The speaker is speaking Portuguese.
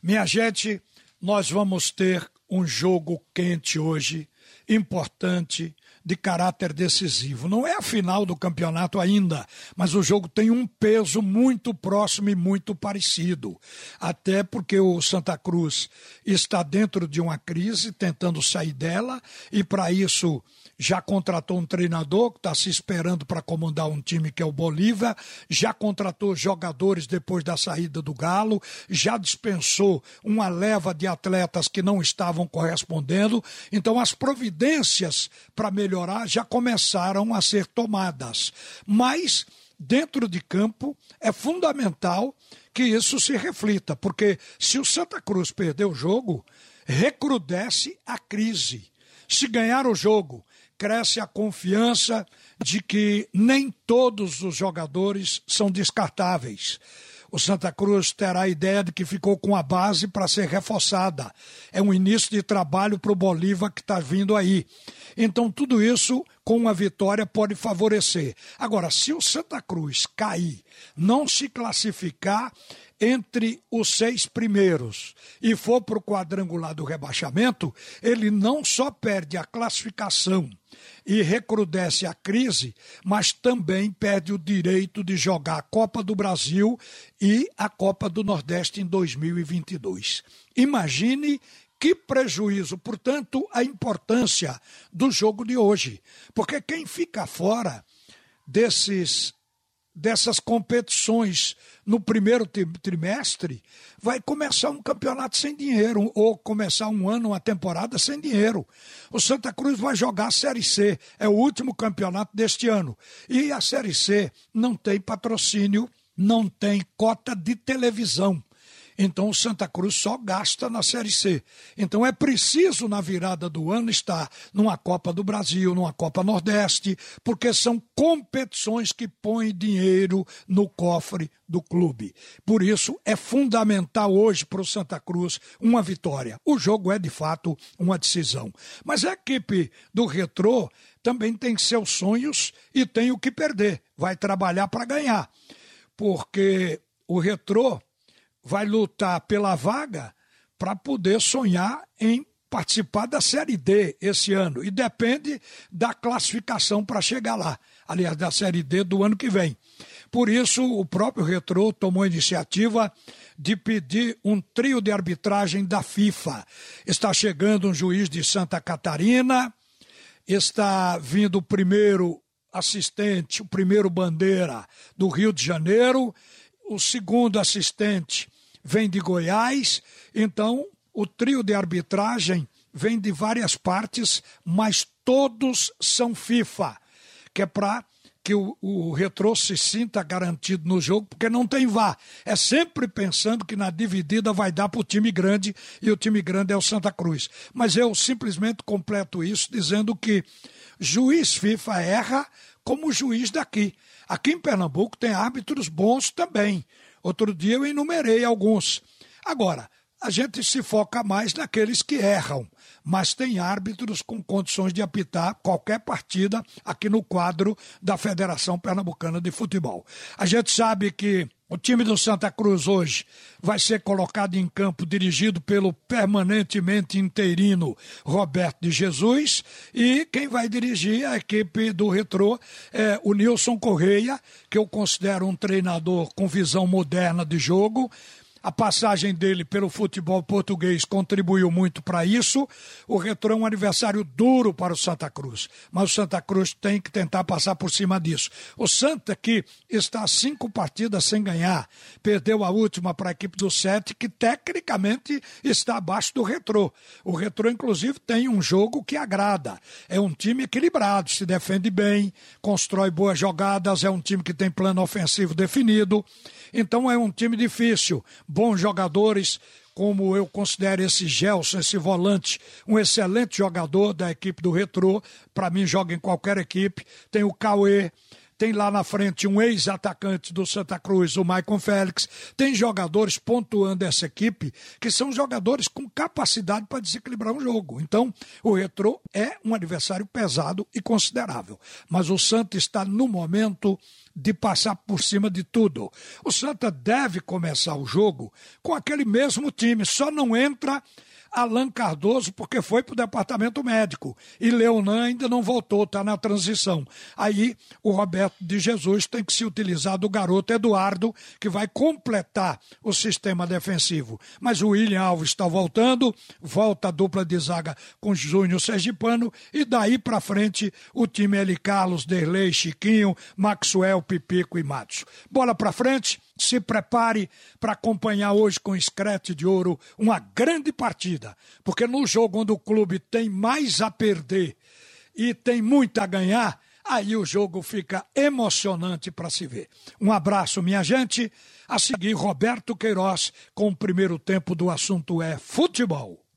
Minha gente, nós vamos ter um jogo quente hoje, importante, de caráter decisivo. Não é a final do campeonato ainda, mas o jogo tem um peso muito próximo e muito parecido. Até porque o Santa Cruz está dentro de uma crise, tentando sair dela, e para isso já contratou um treinador que está se esperando para comandar um time que é o Bolívia, já contratou jogadores depois da saída do Galo, já dispensou uma leva de atletas que não estavam correspondendo. Então, as providências para melhorar já começaram a ser tomadas. Mas, dentro de campo, é fundamental que isso se reflita, porque se o Santa Cruz perder o jogo, recrudesce a crise. Se ganhar o jogo, cresce a confiança de que nem todos os jogadores são descartáveis. O Santa Cruz terá a ideia de que ficou com a base para ser reforçada. É um início de trabalho para o Bolívar que está vindo aí. Então, tudo isso com uma vitória pode favorecer. Agora, se o Santa Cruz cair, não se classificar, entre os seis primeiros e for para o quadrangular do rebaixamento, ele não só perde a classificação e recrudesce a crise, mas também perde o direito de jogar a Copa do Brasil e a Copa do Nordeste em 2022. Imagine que prejuízo, portanto, a importância do jogo de hoje. Porque quem fica fora desses dessas competições no primeiro trimestre, vai começar um campeonato sem dinheiro, ou começar um ano, uma temporada sem dinheiro. O Santa Cruz vai jogar a Série C, é o último campeonato deste ano. E a Série C não tem patrocínio, não tem cota de televisão. Então o Santa Cruz só gasta na Série C. Então é preciso, na virada do ano, estar numa Copa do Brasil, numa Copa Nordeste, porque são competições que põem dinheiro no cofre do clube. Por isso é fundamental hoje para o Santa Cruz uma vitória. O jogo é de fato uma decisão. Mas a equipe do Retrô também tem seus sonhos e tem o que perder. Vai trabalhar para ganhar. Porque o Retrô vai lutar pela vaga para poder sonhar em participar da Série D esse ano e depende da classificação para chegar lá, aliás, da Série D do ano que vem. Por isso, o próprio Retrô tomou a iniciativa de pedir um trio de arbitragem da FIFA. Está chegando um juiz de Santa Catarina, está vindo o primeiro assistente, o primeiro bandeira do Rio de Janeiro, o segundo assistente vem de Goiás, então o trio de arbitragem vem de várias partes, mas todos são FIFA, que é para que o, o retrô se sinta garantido no jogo, porque não tem vá. É sempre pensando que na dividida vai dar para o time grande e o time grande é o Santa Cruz. Mas eu simplesmente completo isso dizendo que juiz FIFA erra como juiz daqui. Aqui em Pernambuco tem árbitros bons também. Outro dia eu enumerei alguns. Agora, a gente se foca mais naqueles que erram, mas tem árbitros com condições de apitar qualquer partida aqui no quadro da Federação Pernambucana de Futebol. A gente sabe que o time do Santa Cruz hoje vai ser colocado em campo dirigido pelo permanentemente interino Roberto de Jesus e quem vai dirigir a equipe do Retrô é o Nilson Correia, que eu considero um treinador com visão moderna de jogo, a passagem dele pelo futebol português contribuiu muito para isso. O retrô é um aniversário duro para o Santa Cruz, mas o Santa Cruz tem que tentar passar por cima disso. O Santa, que está cinco partidas sem ganhar, perdeu a última para a equipe do Sete, que tecnicamente está abaixo do retrô. O retrô, inclusive, tem um jogo que agrada. É um time equilibrado, se defende bem, constrói boas jogadas, é um time que tem plano ofensivo definido. Então é um time difícil, bons jogadores, como eu considero esse Gelson, esse volante, um excelente jogador da equipe do Retrô, para mim joga em qualquer equipe. Tem o Cauê, tem lá na frente um ex-atacante do Santa Cruz, o Maicon Félix, tem jogadores pontuando essa equipe que são jogadores com capacidade para desequilibrar um jogo. Então, o Retrô é um adversário pesado e considerável, mas o Santa está no momento de passar por cima de tudo. O Santa deve começar o jogo com aquele mesmo time, só não entra Alan Cardoso, porque foi para o departamento médico. E Leonan ainda não voltou, está na transição. Aí o Roberto de Jesus tem que se utilizar do garoto Eduardo, que vai completar o sistema defensivo. Mas o William Alves está voltando, volta a dupla de zaga com Júnior Sergipano, e daí para frente o time L. Carlos, Derlei, Chiquinho, Maxwell, Pipico e Matos. Bola para frente se prepare para acompanhar hoje com Escrete de Ouro uma grande partida, porque no jogo onde o clube tem mais a perder e tem muito a ganhar, aí o jogo fica emocionante para se ver. Um abraço, minha gente. A seguir, Roberto Queiroz com o primeiro tempo do assunto é futebol.